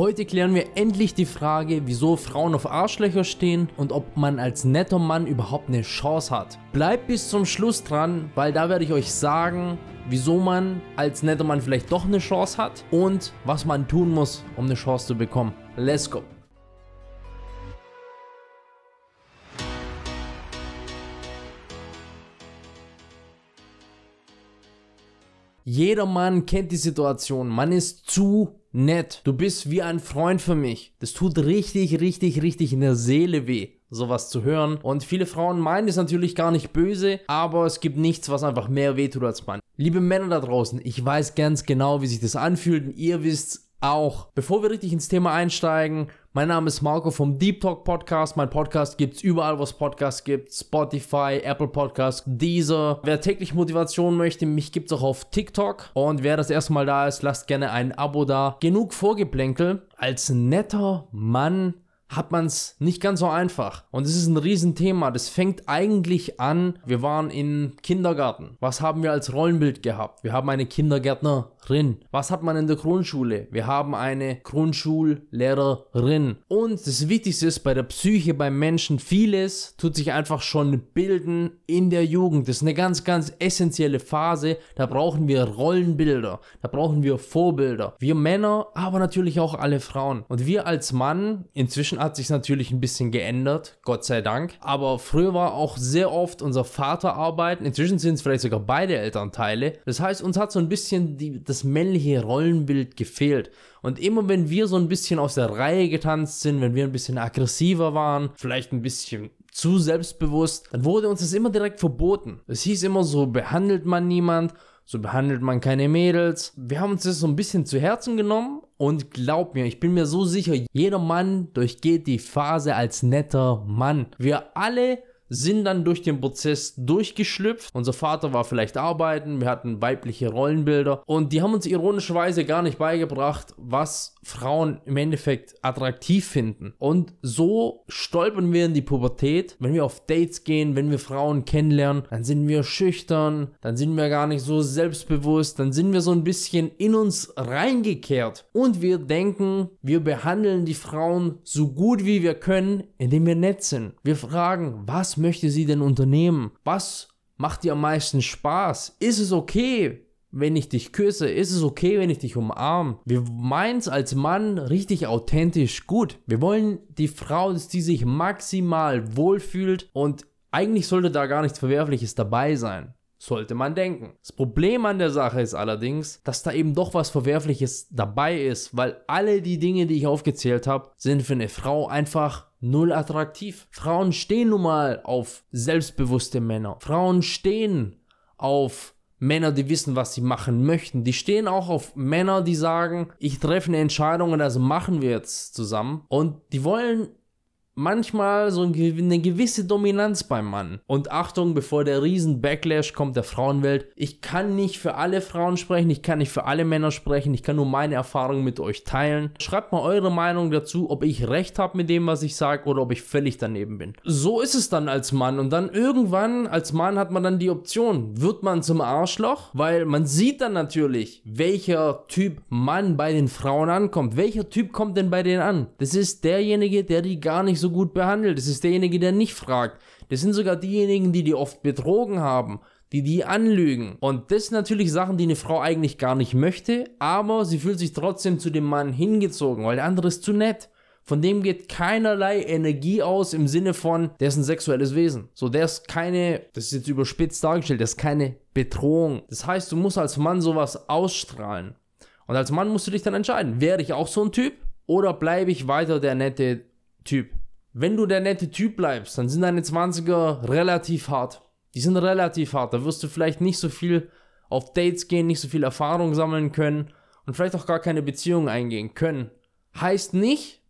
Heute klären wir endlich die Frage, wieso Frauen auf Arschlöcher stehen und ob man als netter Mann überhaupt eine Chance hat. Bleibt bis zum Schluss dran, weil da werde ich euch sagen, wieso man als netter Mann vielleicht doch eine Chance hat und was man tun muss, um eine Chance zu bekommen. Let's go! Jeder Mann kennt die Situation. Man ist zu nett. Du bist wie ein Freund für mich. Das tut richtig, richtig, richtig in der Seele weh, sowas zu hören. Und viele Frauen meinen es natürlich gar nicht böse, aber es gibt nichts, was einfach mehr weh tut als Mann. Liebe Männer da draußen, ich weiß ganz genau, wie sich das anfühlt und ihr wisst auch. Bevor wir richtig ins Thema einsteigen, mein Name ist Marco vom Deep Talk Podcast. Mein Podcast gibt's überall, wo es Podcasts gibt. Spotify, Apple Podcasts, Deezer. Wer täglich Motivation möchte, mich gibt's auch auf TikTok. Und wer das erste Mal da ist, lasst gerne ein Abo da. Genug Vorgeplänkel. Als netter Mann hat man es nicht ganz so einfach. Und es ist ein Riesenthema. Das fängt eigentlich an, wir waren im Kindergarten. Was haben wir als Rollenbild gehabt? Wir haben eine Kindergärtnerin. Was hat man in der Grundschule? Wir haben eine Grundschullehrerin. Und das Wichtigste ist bei der Psyche beim Menschen, vieles tut sich einfach schon bilden in der Jugend. Das ist eine ganz, ganz essentielle Phase. Da brauchen wir Rollenbilder. Da brauchen wir Vorbilder. Wir Männer, aber natürlich auch alle Frauen. Und wir als Mann, inzwischen hat sich natürlich ein bisschen geändert, Gott sei Dank. Aber früher war auch sehr oft unser Vater arbeiten. Inzwischen sind es vielleicht sogar beide Elternteile. Das heißt, uns hat so ein bisschen die, das männliche Rollenbild gefehlt. Und immer wenn wir so ein bisschen aus der Reihe getanzt sind, wenn wir ein bisschen aggressiver waren, vielleicht ein bisschen zu selbstbewusst, dann wurde uns das immer direkt verboten. Es hieß immer so, behandelt man niemand so behandelt man keine Mädels. Wir haben uns das so ein bisschen zu Herzen genommen und glaub mir, ich bin mir so sicher, jeder Mann durchgeht die Phase als netter Mann. Wir alle sind dann durch den Prozess durchgeschlüpft. Unser Vater war vielleicht arbeiten, wir hatten weibliche Rollenbilder und die haben uns ironischerweise gar nicht beigebracht, was Frauen im Endeffekt attraktiv finden. Und so stolpern wir in die Pubertät. Wenn wir auf Dates gehen, wenn wir Frauen kennenlernen, dann sind wir schüchtern, dann sind wir gar nicht so selbstbewusst, dann sind wir so ein bisschen in uns reingekehrt und wir denken, wir behandeln die Frauen so gut wie wir können, indem wir nett sind. Wir fragen, was möchte sie denn unternehmen? Was macht dir am meisten Spaß? Ist es okay, wenn ich dich küsse? Ist es okay, wenn ich dich umarme? Wir meinen es als Mann richtig authentisch gut. Wir wollen die Frau, dass die sich maximal wohlfühlt und eigentlich sollte da gar nichts Verwerfliches dabei sein. Sollte man denken. Das Problem an der Sache ist allerdings, dass da eben doch was Verwerfliches dabei ist, weil alle die Dinge, die ich aufgezählt habe, sind für eine Frau einfach null attraktiv. Frauen stehen nun mal auf selbstbewusste Männer. Frauen stehen auf Männer, die wissen, was sie machen möchten. Die stehen auch auf Männer, die sagen, ich treffe eine Entscheidung und das machen wir jetzt zusammen. Und die wollen manchmal so eine gewisse Dominanz beim Mann. Und Achtung, bevor der riesen Backlash kommt der Frauenwelt, ich kann nicht für alle Frauen sprechen, ich kann nicht für alle Männer sprechen, ich kann nur meine Erfahrungen mit euch teilen. Schreibt mal eure Meinung dazu, ob ich recht habe mit dem, was ich sage oder ob ich völlig daneben bin. So ist es dann als Mann und dann irgendwann als Mann hat man dann die Option, wird man zum Arschloch, weil man sieht dann natürlich, welcher Typ Mann bei den Frauen ankommt. Welcher Typ kommt denn bei denen an? Das ist derjenige, der die gar nicht so gut behandelt. Das ist derjenige, der nicht fragt. Das sind sogar diejenigen, die die oft betrogen haben, die die anlügen. Und das sind natürlich Sachen, die eine Frau eigentlich gar nicht möchte, aber sie fühlt sich trotzdem zu dem Mann hingezogen, weil der andere ist zu nett. Von dem geht keinerlei Energie aus im Sinne von, der ist ein sexuelles Wesen. So, der ist keine, das ist jetzt überspitzt dargestellt, der ist keine Bedrohung. Das heißt, du musst als Mann sowas ausstrahlen. Und als Mann musst du dich dann entscheiden, werde ich auch so ein Typ oder bleibe ich weiter der nette Typ? Wenn du der nette Typ bleibst, dann sind deine 20er relativ hart. Die sind relativ hart. Da wirst du vielleicht nicht so viel auf Dates gehen, nicht so viel Erfahrung sammeln können und vielleicht auch gar keine Beziehung eingehen können. Heißt nicht,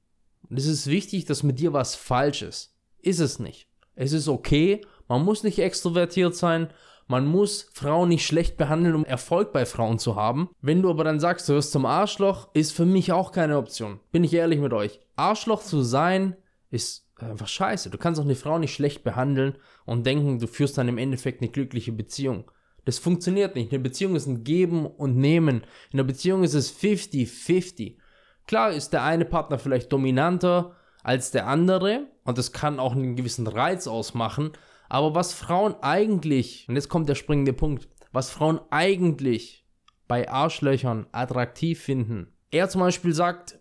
und es ist wichtig, dass mit dir was falsch ist. Ist es nicht. Es ist okay, man muss nicht extrovertiert sein, man muss Frauen nicht schlecht behandeln, um Erfolg bei Frauen zu haben. Wenn du aber dann sagst, du wirst zum Arschloch, ist für mich auch keine Option. Bin ich ehrlich mit euch. Arschloch zu sein, ist einfach scheiße. Du kannst auch eine Frau nicht schlecht behandeln und denken, du führst dann im Endeffekt eine glückliche Beziehung. Das funktioniert nicht. Eine Beziehung ist ein Geben und Nehmen. In einer Beziehung ist es 50-50. Klar ist der eine Partner vielleicht dominanter als der andere und das kann auch einen gewissen Reiz ausmachen, aber was Frauen eigentlich, und jetzt kommt der springende Punkt, was Frauen eigentlich bei Arschlöchern attraktiv finden. Er zum Beispiel sagt,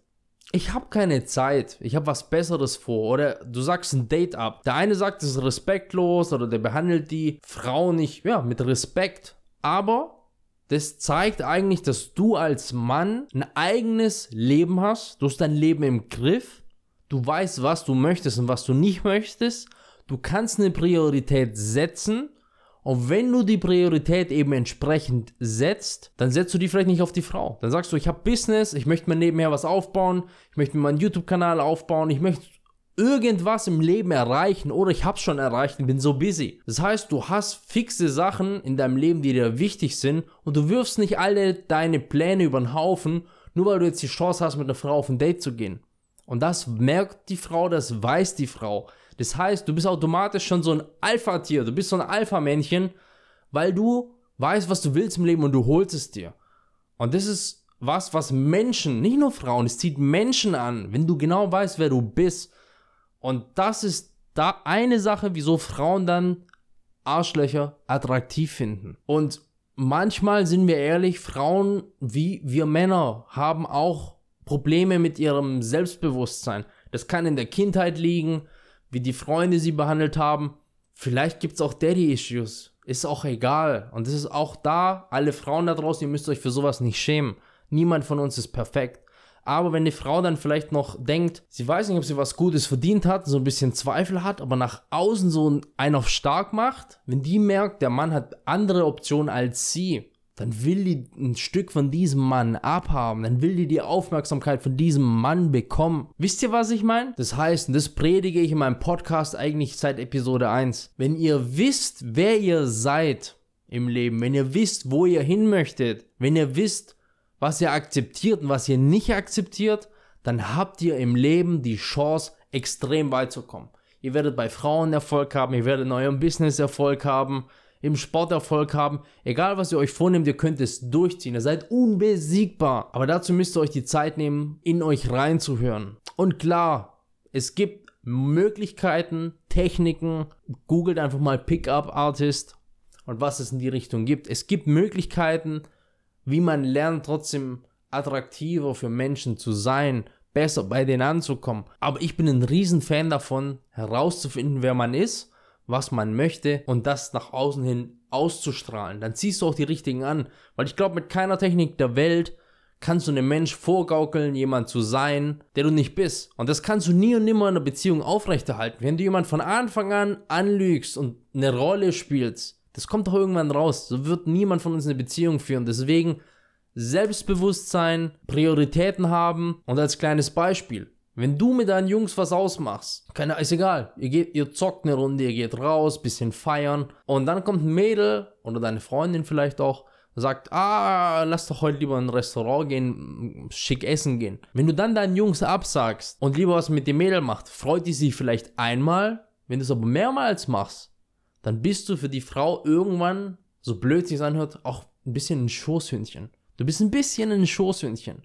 ich habe keine Zeit, ich habe was Besseres vor. Oder du sagst ein Date ab. Der eine sagt, es ist respektlos oder der behandelt die Frau nicht ja, mit Respekt. Aber das zeigt eigentlich, dass du als Mann ein eigenes Leben hast. Du hast dein Leben im Griff. Du weißt, was du möchtest und was du nicht möchtest. Du kannst eine Priorität setzen und wenn du die Priorität eben entsprechend setzt, dann setzt du die vielleicht nicht auf die Frau. Dann sagst du, ich habe Business, ich möchte mir nebenher was aufbauen, ich möchte mir meinen YouTube-Kanal aufbauen, ich möchte irgendwas im Leben erreichen oder ich habe es schon erreicht und bin so busy. Das heißt, du hast fixe Sachen in deinem Leben, die dir wichtig sind und du wirfst nicht alle deine Pläne über den Haufen, nur weil du jetzt die Chance hast, mit einer Frau auf ein Date zu gehen. Und das merkt die Frau, das weiß die Frau. Das heißt, du bist automatisch schon so ein Alpha-Tier, du bist so ein Alpha-Männchen, weil du weißt, was du willst im Leben und du holst es dir. Und das ist was, was Menschen, nicht nur Frauen, es zieht Menschen an, wenn du genau weißt, wer du bist. Und das ist da eine Sache, wieso Frauen dann Arschlöcher attraktiv finden. Und manchmal sind wir ehrlich, Frauen wie wir Männer haben auch Probleme mit ihrem Selbstbewusstsein. Das kann in der Kindheit liegen, wie die Freunde sie behandelt haben. Vielleicht gibt es auch Daddy-Issues. Ist auch egal. Und es ist auch da, alle Frauen da draußen, ihr müsst euch für sowas nicht schämen. Niemand von uns ist perfekt. Aber wenn die Frau dann vielleicht noch denkt, sie weiß nicht, ob sie was Gutes verdient hat, so ein bisschen Zweifel hat, aber nach außen so einen auf stark macht, wenn die merkt, der Mann hat andere Optionen als sie, dann will die ein Stück von diesem Mann abhaben, dann will die die Aufmerksamkeit von diesem Mann bekommen. Wisst ihr, was ich meine? Das heißt, und das predige ich in meinem Podcast eigentlich seit Episode 1. Wenn ihr wisst, wer ihr seid im Leben, wenn ihr wisst, wo ihr hin möchtet, wenn ihr wisst, was ihr akzeptiert und was ihr nicht akzeptiert, dann habt ihr im Leben die Chance, extrem weit zu kommen. Ihr werdet bei Frauen Erfolg haben, ihr werdet in eurem Business Erfolg haben, im Sport Erfolg haben. Egal was ihr euch vornehmt, ihr könnt es durchziehen. Ihr seid unbesiegbar. Aber dazu müsst ihr euch die Zeit nehmen, in euch reinzuhören. Und klar, es gibt Möglichkeiten, Techniken. Googelt einfach mal Pickup Artist und was es in die Richtung gibt. Es gibt Möglichkeiten, wie man lernt, trotzdem attraktiver für Menschen zu sein, besser bei denen anzukommen. Aber ich bin ein Riesenfan davon, herauszufinden, wer man ist was man möchte und das nach außen hin auszustrahlen. Dann ziehst du auch die richtigen an. Weil ich glaube, mit keiner Technik der Welt kannst du einem Mensch vorgaukeln, jemand zu sein, der du nicht bist. Und das kannst du nie und nimmer in einer Beziehung aufrechterhalten. Wenn du jemand von Anfang an anlügst und eine Rolle spielst, das kommt doch irgendwann raus. So wird niemand von uns eine Beziehung führen. Deswegen Selbstbewusstsein, Prioritäten haben und als kleines Beispiel. Wenn du mit deinen Jungs was ausmachst, keine, ist egal. Ihr, geht, ihr zockt eine Runde, ihr geht raus, bisschen feiern und dann kommt ein Mädel oder deine Freundin vielleicht auch, sagt, ah, lass doch heute lieber in ein Restaurant gehen, schick essen gehen. Wenn du dann deinen Jungs absagst und lieber was mit dem Mädel macht, freut die sich vielleicht einmal, wenn du es aber mehrmals machst, dann bist du für die Frau irgendwann, so blöd sich anhört, auch ein bisschen ein Schoßhündchen. Du bist ein bisschen ein Schoßhündchen.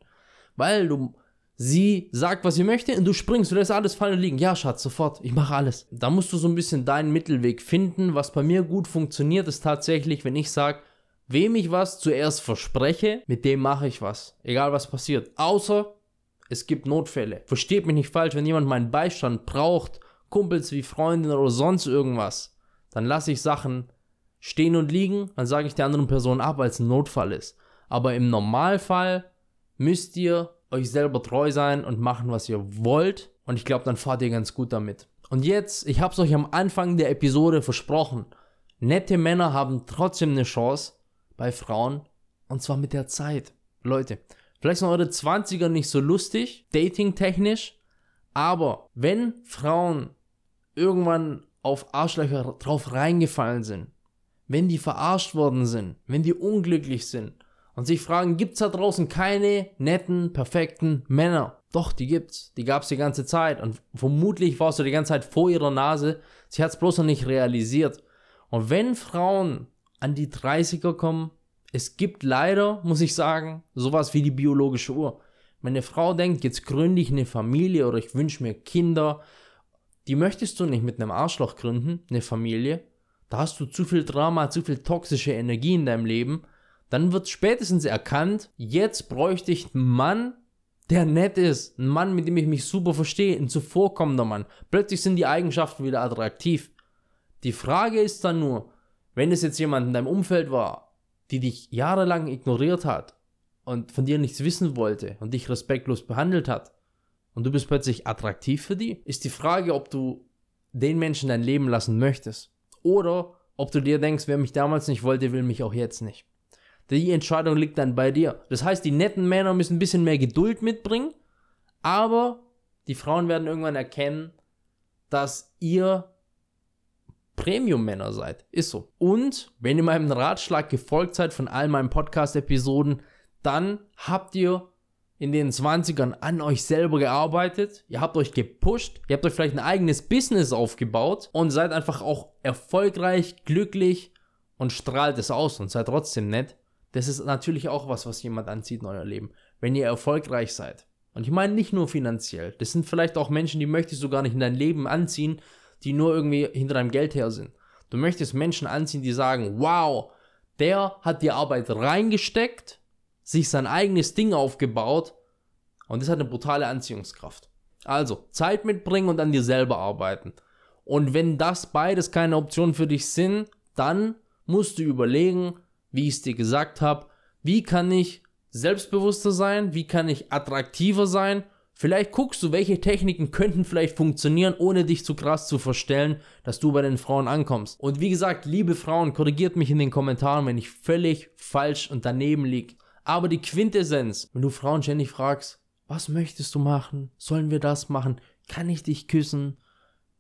Weil du Sie sagt, was sie möchte und du springst, du lässt alles fallen und liegen. Ja, Schatz, sofort, ich mache alles. Da musst du so ein bisschen deinen Mittelweg finden. Was bei mir gut funktioniert, ist tatsächlich, wenn ich sage, wem ich was zuerst verspreche, mit dem mache ich was. Egal was passiert. Außer es gibt Notfälle. Versteht mich nicht falsch, wenn jemand meinen Beistand braucht, Kumpels wie Freundinnen oder sonst irgendwas, dann lasse ich Sachen stehen und liegen, dann sage ich der anderen Person ab, weil es ein Notfall ist. Aber im Normalfall müsst ihr euch selber treu sein und machen, was ihr wollt. Und ich glaube, dann fahrt ihr ganz gut damit. Und jetzt, ich habe es euch am Anfang der Episode versprochen. Nette Männer haben trotzdem eine Chance bei Frauen. Und zwar mit der Zeit. Leute, vielleicht sind eure 20er nicht so lustig, dating-technisch. Aber wenn Frauen irgendwann auf Arschlöcher drauf reingefallen sind, wenn die verarscht worden sind, wenn die unglücklich sind, und sich fragen, gibt's da draußen keine netten, perfekten Männer? Doch, die gibt's. Die gab's die ganze Zeit. Und vermutlich warst du die ganze Zeit vor ihrer Nase. Sie hat's bloß noch nicht realisiert. Und wenn Frauen an die 30er kommen, es gibt leider, muss ich sagen, sowas wie die biologische Uhr. Meine Frau denkt, jetzt gründe ich eine Familie oder ich wünsche mir Kinder. Die möchtest du nicht mit einem Arschloch gründen, eine Familie. Da hast du zu viel Drama, zu viel toxische Energie in deinem Leben. Dann wird spätestens erkannt, jetzt bräuchte ich einen Mann, der nett ist, ein Mann, mit dem ich mich super verstehe, ein zuvorkommender Mann. Plötzlich sind die Eigenschaften wieder attraktiv. Die Frage ist dann nur, wenn es jetzt jemand in deinem Umfeld war, die dich jahrelang ignoriert hat und von dir nichts wissen wollte und dich respektlos behandelt hat und du bist plötzlich attraktiv für die, ist die Frage, ob du den Menschen dein Leben lassen möchtest oder ob du dir denkst, wer mich damals nicht wollte, will mich auch jetzt nicht. Die Entscheidung liegt dann bei dir. Das heißt, die netten Männer müssen ein bisschen mehr Geduld mitbringen, aber die Frauen werden irgendwann erkennen, dass ihr Premium-Männer seid. Ist so. Und wenn ihr meinem Ratschlag gefolgt seid von all meinen Podcast-Episoden, dann habt ihr in den 20ern an euch selber gearbeitet, ihr habt euch gepusht, ihr habt euch vielleicht ein eigenes Business aufgebaut und seid einfach auch erfolgreich, glücklich und strahlt es aus und seid trotzdem nett. Das ist natürlich auch was, was jemand anzieht in euer Leben. Wenn ihr erfolgreich seid. Und ich meine nicht nur finanziell. Das sind vielleicht auch Menschen, die möchtest du gar nicht in dein Leben anziehen, die nur irgendwie hinter deinem Geld her sind. Du möchtest Menschen anziehen, die sagen, wow, der hat die Arbeit reingesteckt, sich sein eigenes Ding aufgebaut und das hat eine brutale Anziehungskraft. Also, Zeit mitbringen und an dir selber arbeiten. Und wenn das beides keine Option für dich sind, dann musst du überlegen, wie ich es dir gesagt habe, wie kann ich selbstbewusster sein, wie kann ich attraktiver sein Vielleicht guckst du, welche Techniken könnten vielleicht funktionieren, ohne dich zu krass zu verstellen, dass du bei den Frauen ankommst. Und wie gesagt, liebe Frauen, korrigiert mich in den Kommentaren, wenn ich völlig falsch und daneben liege. Aber die Quintessenz, wenn du Frauen ständig fragst, was möchtest du machen? Sollen wir das machen? Kann ich dich küssen?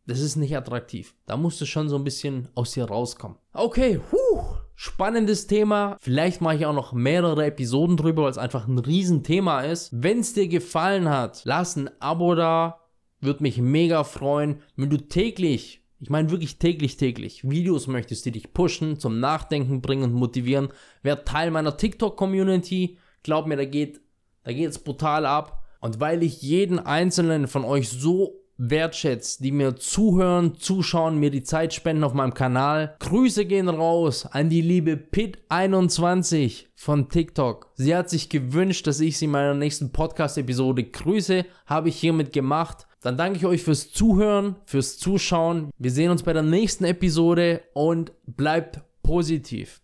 Das ist nicht attraktiv. Da musst du schon so ein bisschen aus dir rauskommen. Okay, huh. Spannendes Thema. Vielleicht mache ich auch noch mehrere Episoden drüber, weil es einfach ein Riesenthema ist. Wenn es dir gefallen hat, lass ein Abo da. Würde mich mega freuen, wenn du täglich, ich meine wirklich täglich, täglich, Videos möchtest, die dich pushen, zum Nachdenken bringen und motivieren. Wer Teil meiner TikTok-Community. Glaub mir, da geht, da geht's brutal ab. Und weil ich jeden einzelnen von euch so wertschätzt, die mir zuhören, zuschauen, mir die Zeit spenden auf meinem Kanal. Grüße gehen raus an die liebe Pit21 von TikTok. Sie hat sich gewünscht, dass ich sie in meiner nächsten Podcast-Episode grüße. Habe ich hiermit gemacht. Dann danke ich euch fürs Zuhören, fürs Zuschauen. Wir sehen uns bei der nächsten Episode und bleibt positiv.